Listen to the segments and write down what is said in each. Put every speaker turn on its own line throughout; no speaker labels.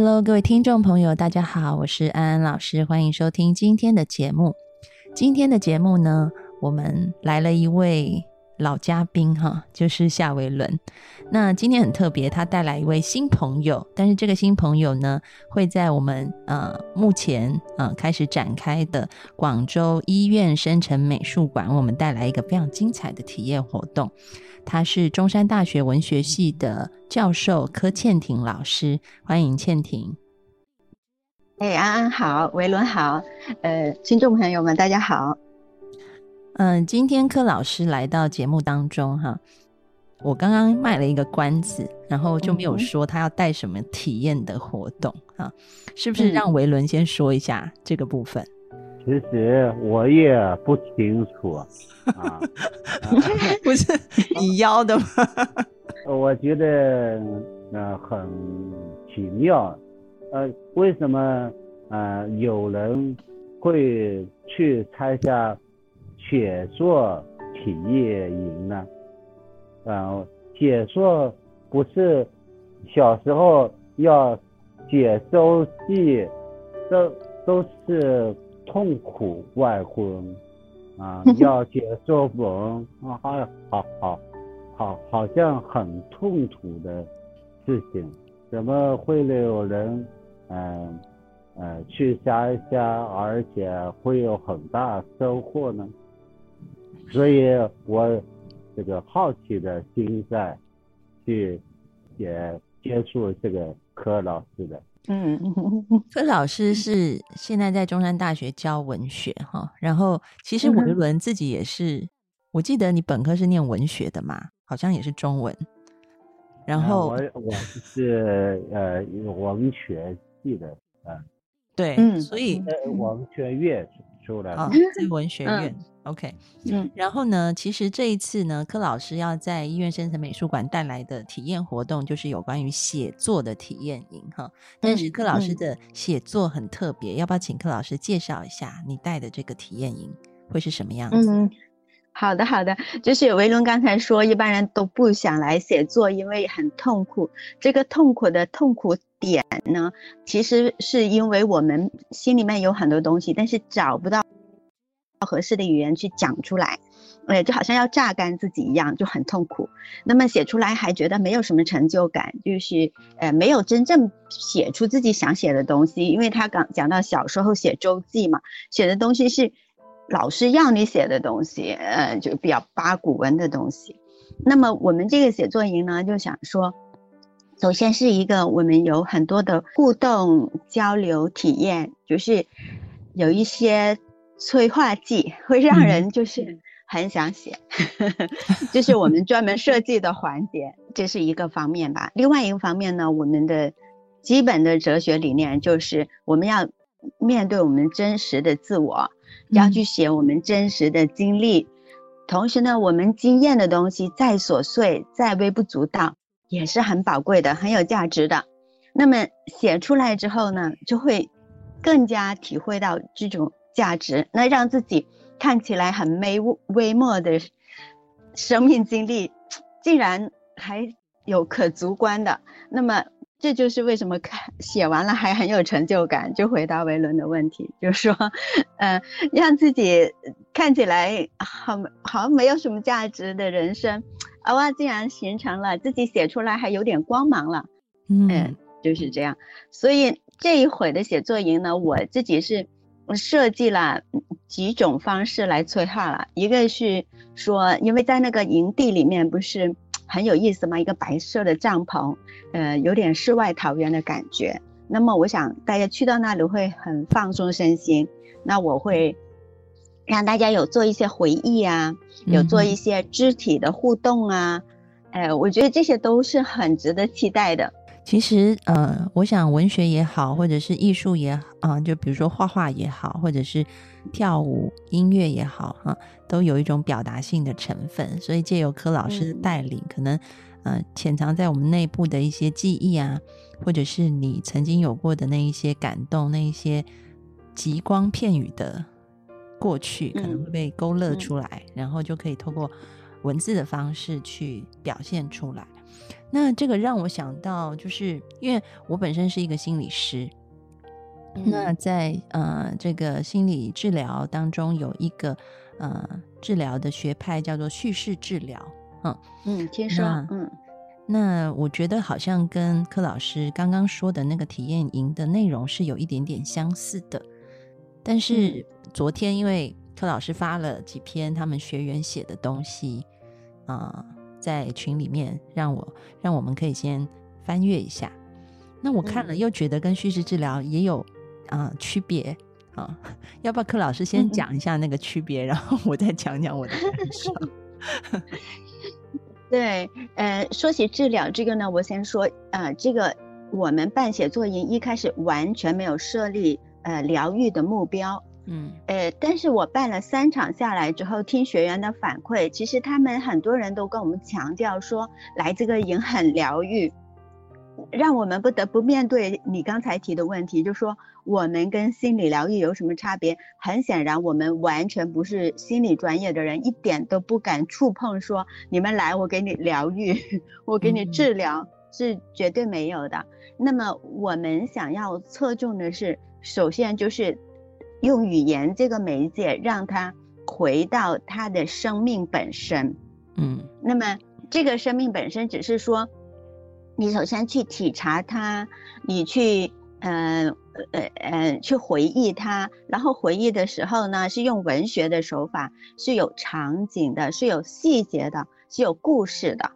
Hello，各位听众朋友，大家好，我是安安老师，欢迎收听今天的节目。今天的节目呢，我们来了一位老嘉宾哈，就是夏维伦。那今天很特别，他带来一位新朋友，但是这个新朋友呢，会在我们呃目前呃开始展开的广州医院生成美术馆，我们带来一个非常精彩的体验活动。他是中山大学文学系的教授柯倩婷老师，欢迎倩婷。
哎，安安好，维伦好，呃，听众朋友们大家好。
嗯，今天柯老师来到节目当中哈，我刚刚卖了一个关子，然后就没有说他要带什么体验的活动啊，是不是让维伦先说一下这个部分？
其实我也不清楚啊，
不是你邀的吗？
我觉得呃很奇妙，呃，为什么呃有人会去参加写作体验营呢？嗯，写作不是小时候要写周记，都都是。痛苦外婚啊，要写作文啊，好好好好，好像很痛苦的事情，怎么会有人嗯呃去想一想，而且会有很大收获呢？所以我这个好奇的心在去也接触这个柯老师的。嗯，
柯老师是现在在中山大学教文学哈，然后其实维伦自己也是，我记得你本科是念文学的嘛，好像也是中文，然后
我我是呃文学系的啊，
对，所以呃
文学院出来的，
在文学院。OK，嗯，然后呢，其实这一次呢，柯老师要在医院生成美术馆带来的体验活动，就是有关于写作的体验营哈。但是柯老师的写作很特别，要不要请柯老师介绍一下你带的这个体验营会是什么样子？
嗯，好的，好的，就是维伦刚才说，一般人都不想来写作，因为很痛苦。这个痛苦的痛苦点呢，其实是因为我们心里面有很多东西，但是找不到。合适的语言去讲出来，哎，就好像要榨干自己一样，就很痛苦。那么写出来还觉得没有什么成就感，就是呃没有真正写出自己想写的东西。因为他刚讲到小时候写周记嘛，写的东西是老师要你写的东西，呃，就比较八股文的东西。那么我们这个写作营呢，就想说，首先是一个我们有很多的互动交流体验，就是有一些。催化剂 会让人就是很想写，就是我们专门设计的环节，这是一个方面吧。另外一个方面呢，我们的基本的哲学理念就是我们要面对我们真实的自我，要去写我们真实的经历。同时呢，我们经验的东西再琐碎、再微不足道，也是很宝贵的、很有价值的。那么写出来之后呢，就会更加体会到这种。价值，那让自己看起来很微微末的生命经历，竟然还有可足观的，那么这就是为什么看写完了还很有成就感。就回答维伦的问题，就说，嗯，让自己看起来好好像没有什么价值的人生，啊哇，竟然形成了自己写出来还有点光芒了，嗯，就是这样。所以这一回的写作营呢，我自己是。设计了几种方式来催化了，一个是说，因为在那个营地里面不是很有意思吗？一个白色的帐篷，呃，有点世外桃源的感觉。那么我想大家去到那里会很放松身心。那我会让大家有做一些回忆啊，有做一些肢体的互动啊，呃，我觉得这些都是很值得期待的。
其实，呃，我想文学也好，或者是艺术也好啊，就比如说画画也好，或者是跳舞、音乐也好，哈，都有一种表达性的成分。所以借由柯老师的带领，可能呃潜藏在我们内部的一些记忆啊，或者是你曾经有过的那一些感动，那一些极光片语的过去，可能会被勾勒出来，然后就可以透过文字的方式去表现出来。那这个让我想到，就是因为我本身是一个心理师，那。在呃这个心理治疗当中有一个呃治疗的学派叫做叙事治疗，
嗯嗯，听说，嗯，
那我觉得好像跟柯老师刚刚说的那个体验营的内容是有一点点相似的，但是昨天因为柯老师发了几篇他们学员写的东西啊。在群里面，让我让我们可以先翻阅一下。那我看了又觉得跟叙事治疗也有啊区别啊，要不要柯老师先讲一下那个区别，然后我再讲讲我的感受。
对，呃，说起治疗这个呢，我先说，呃，这个我们办写作营一开始完全没有设立呃疗愈的目标。嗯，呃，但是我办了三场下来之后，听学员的反馈，其实他们很多人都跟我们强调说，来这个营很疗愈，让我们不得不面对你刚才提的问题，就说我们跟心理疗愈有什么差别？很显然，我们完全不是心理专业的人，一点都不敢触碰说你们来，我给你疗愈，我给你治疗，是绝对没有的。那么我们想要侧重的是，首先就是。用语言这个媒介，让他回到他的生命本身。嗯，那么这个生命本身，只是说，你首先去体察它，你去，嗯，呃，呃，去回忆它，然后回忆的时候呢，是用文学的手法，是有场景的，是有细节的，是有故事的。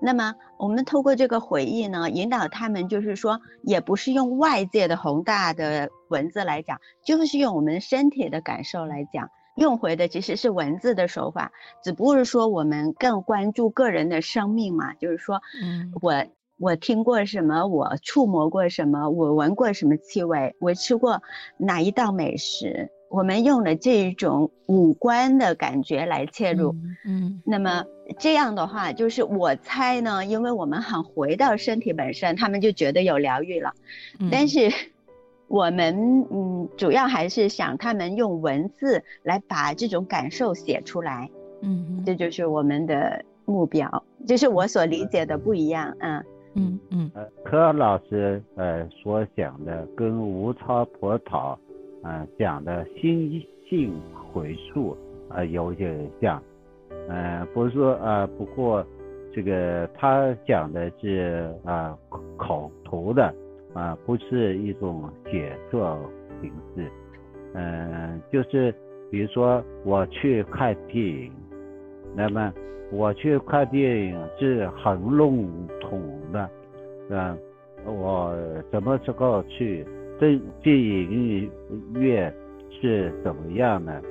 那么，我们透过这个回忆呢，引导他们，就是说，也不是用外界的宏大的文字来讲，就是用我们身体的感受来讲，用回的其实是文字的手法，只不过是说我们更关注个人的生命嘛，就是说，嗯，我我听过什么，我触摸过什么，我闻过什么气味，我吃过哪一道美食。我们用了这种五官的感觉来切入，嗯，那么这样的话，就是我猜呢，因为我们很回到身体本身，他们就觉得有疗愈了。但是我们嗯，主要还是想他们用文字来把这种感受写出来，嗯，这就是我们的目标，就是我所理解的不一样，嗯
嗯嗯。呃，柯老师呃所讲的跟吴超葡萄。嗯，讲的心性回溯啊，有点像，嗯，不是说啊，不过这个他讲的是啊口头的啊，不是一种写作形式，嗯，就是比如说我去看电影，那么我去看电影是很笼统的，嗯，我什么时候去？这电影院是怎么样呢？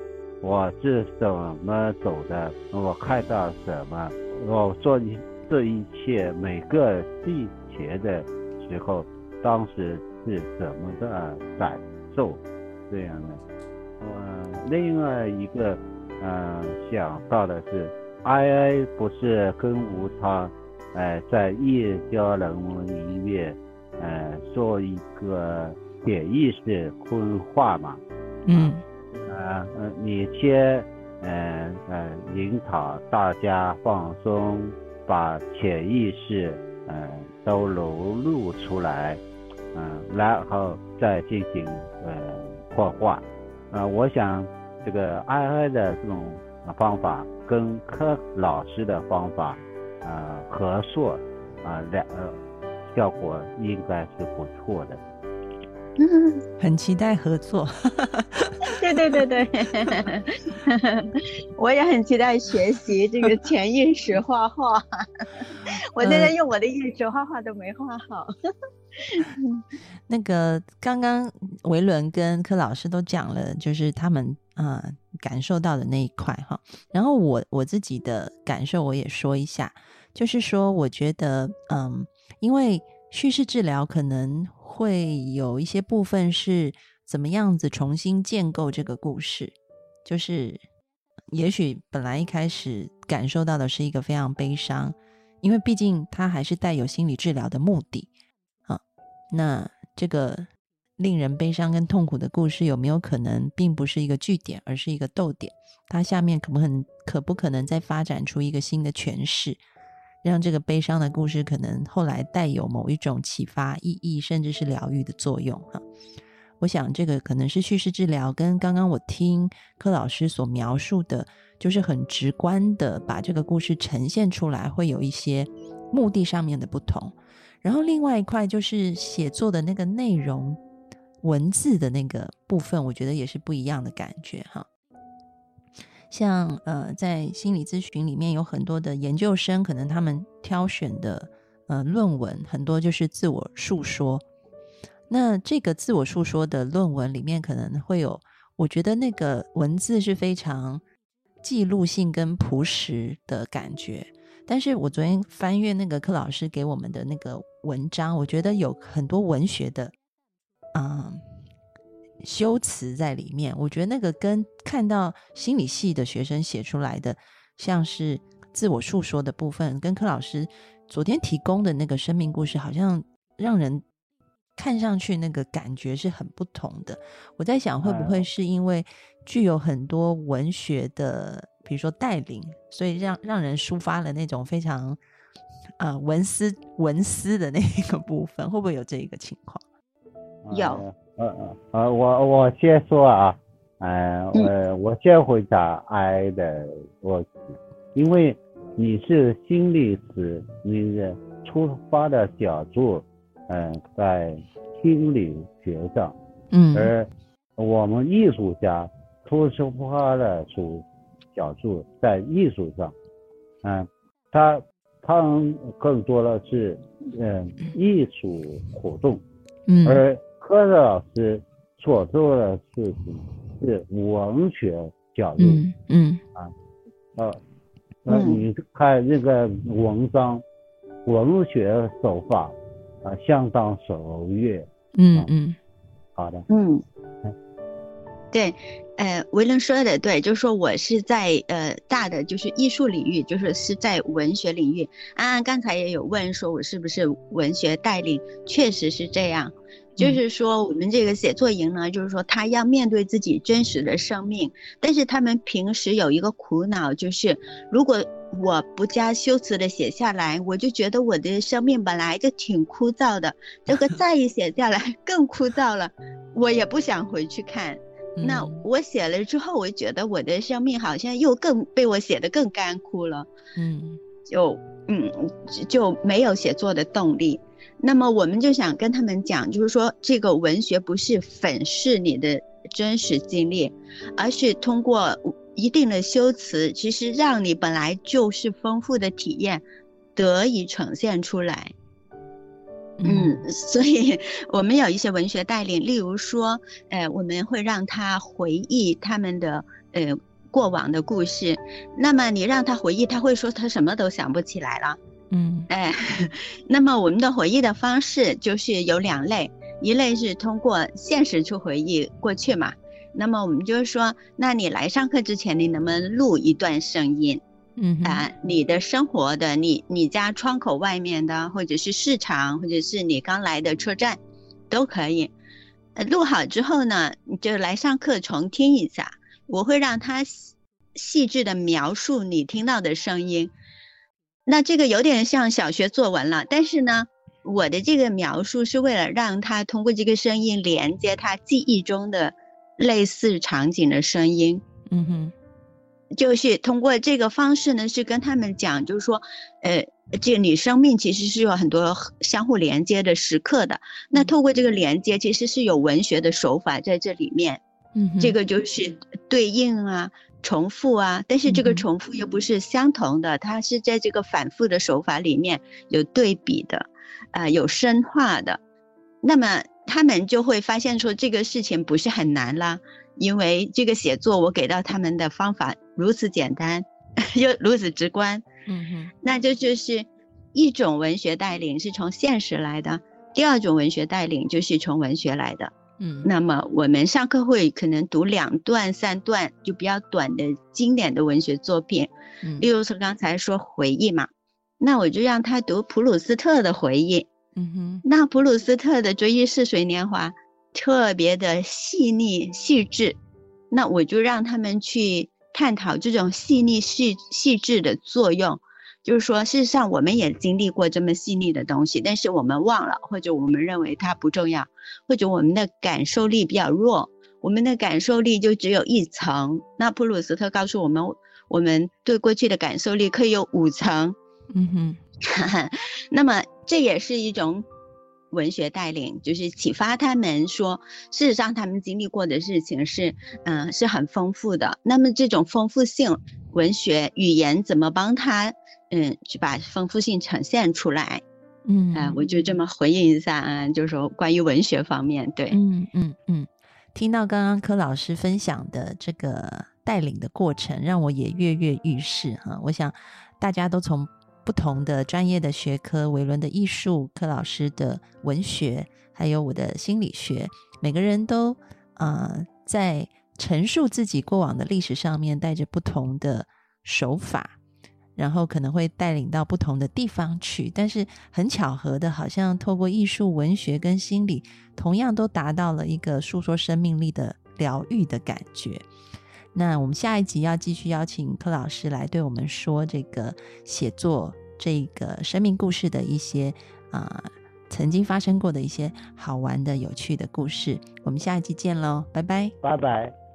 我是怎么走的？我看到什么？我做这一切每个细节的时候，当时是怎么的感受？这样的。呃，另外一个，嗯，想到的是，I I 不是跟吴昌，哎，在叶家人医院，呃，做一个。潜意识规划嘛，嗯，呃，呃，你先，呃，呃，引导大家放松，把潜意识，呃，都流露出来，嗯，然后再进行，呃，画画，啊，我想这个 I I 的这种方法跟柯老师的方法，啊，合作，啊，两，呃，效果应该是不错的。
很期待合作，
对对对对，我也很期待学习这个潜意识画画。我现在用我的意识画画都没画好。
那个刚刚维伦跟柯老师都讲了，就是他们啊感受到的那一块哈。然后我我自己的感受我也说一下，就是说，我觉得，嗯，因为叙事治疗可能会有一些部分是怎么样子重新建构这个故事，就是也许本来一开始感受到的是一个非常悲伤，因为毕竟它还是带有心理治疗的目的啊。那这个令人悲伤跟痛苦的故事有没有可能并不是一个据点，而是一个逗点？它下面可不可可不可能再发展出一个新的诠释？让这个悲伤的故事可能后来带有某一种启发意义，甚至是疗愈的作用哈。我想这个可能是叙事治疗跟刚刚我听柯老师所描述的，就是很直观的把这个故事呈现出来，会有一些目的上面的不同。然后另外一块就是写作的那个内容、文字的那个部分，我觉得也是不一样的感觉哈。像呃，在心理咨询里面有很多的研究生，可能他们挑选的呃论文很多就是自我述说。那这个自我述说的论文里面可能会有，我觉得那个文字是非常记录性跟朴实的感觉。但是我昨天翻阅那个柯老师给我们的那个文章，我觉得有很多文学的，嗯。修辞在里面，我觉得那个跟看到心理系的学生写出来的，像是自我述说的部分，跟柯老师昨天提供的那个生命故事，好像让人看上去那个感觉是很不同的。我在想，会不会是因为具有很多文学的，比如说带领，所以让让人抒发了那种非常啊文思文思的那个部分，会不会有这一个情况？
有。
呃呃呃，我我先说啊，呃呃，我先回答 I 的问题，因为你是心理师，你的出发的角度，嗯，在心理学上，
嗯，
而我们艺术家出发的主角度在艺术上，嗯，他他更多的是嗯艺术活动，
嗯，
而。柯老师所做的事情是文学角度，
嗯嗯。
啊，呃，那你看那个文章，文学手法啊，相当熟练，
嗯嗯，
好的，
嗯，对，呃，维伦说的对，就是说我是在呃大的就是艺术领域，就是是在文学领域。安安刚才也有问说，我是不是文学带领？确实是这样。就是说，我们这个写作营呢，就是说他要面对自己真实的生命，但是他们平时有一个苦恼，就是如果我不加修辞的写下来，我就觉得我的生命本来就挺枯燥的，这个 再一写下来更枯燥了，我也不想回去看。那我写了之后，我觉得我的生命好像又更被我写的更干枯了，
嗯，
就嗯就没有写作的动力。那么我们就想跟他们讲，就是说这个文学不是粉饰你的真实经历，而是通过一定的修辞，其实让你本来就是丰富的体验得以呈现出来。嗯，所以我们有一些文学带领，例如说，呃，我们会让他回忆他们的呃过往的故事。那么你让他回忆，他会说他什么都想不起来了。
嗯，
哎，那么我们的回忆的方式就是有两类，一类是通过现实去回忆过去嘛。那么我们就是说，那你来上课之前，你能不能录一段声音？
嗯
啊，你的生活的，你你家窗口外面的，或者是市场，或者是你刚来的车站，都可以。呃，录好之后呢，你就来上课重听一下，我会让他细致的描述你听到的声音。那这个有点像小学作文了，但是呢，我的这个描述是为了让他通过这个声音连接他记忆中的类似场景的声音。
嗯哼，
就是通过这个方式呢，是跟他们讲，就是说，呃，这个你生命其实是有很多相互连接的时刻的。那透过这个连接，其实是有文学的手法在这里面。
嗯，
这个就是对应啊。重复啊，但是这个重复又不是相同的，它是在这个反复的手法里面有对比的，啊，有深化的，那么他们就会发现说这个事情不是很难啦，因为这个写作我给到他们的方法如此简单，又如此直观，
嗯哼，
那这就是一种文学带领是从现实来的，第二种文学带领就是从文学来的。
嗯，
那么我们上课会可能读两段、三段就比较短的经典的文学作品，
嗯。
例如说刚才说回忆嘛，那我就让他读普鲁斯特的回忆。
嗯哼，
那普鲁斯特的《追忆似水年华》特别的细腻细致，那我就让他们去探讨这种细腻细细致的作用。就是说，事实上我们也经历过这么细腻的东西，但是我们忘了，或者我们认为它不重要，或者我们的感受力比较弱，我们的感受力就只有一层。那普鲁斯特告诉我们，我们对过去的感受力可以有五层。
嗯哼，
那么这也是一种文学带领，就是启发他们说，事实上他们经历过的事情是，嗯、是很丰富的。那么这种丰富性，文学语言怎么帮他，嗯，去把丰富性呈现出来？
嗯
啊、我就这么回应一下啊，就是说关于文学方面，对，
嗯嗯嗯，听到刚刚柯老师分享的这个带领的过程，让我也跃跃欲试哈。我想大家都从不同的专业的学科，维伦的艺术，柯老师的文学，还有我的心理学，每个人都呃在陈述自己过往的历史上面，带着不同的手法。然后可能会带领到不同的地方去，但是很巧合的，好像透过艺术、文学跟心理，同样都达到了一个诉说生命力的疗愈的感觉。那我们下一集要继续邀请柯老师来对我们说这个写作这个生命故事的一些啊、曾经发生过的一些好玩的、有趣的故事。我们下一集见喽，拜拜。
拜拜。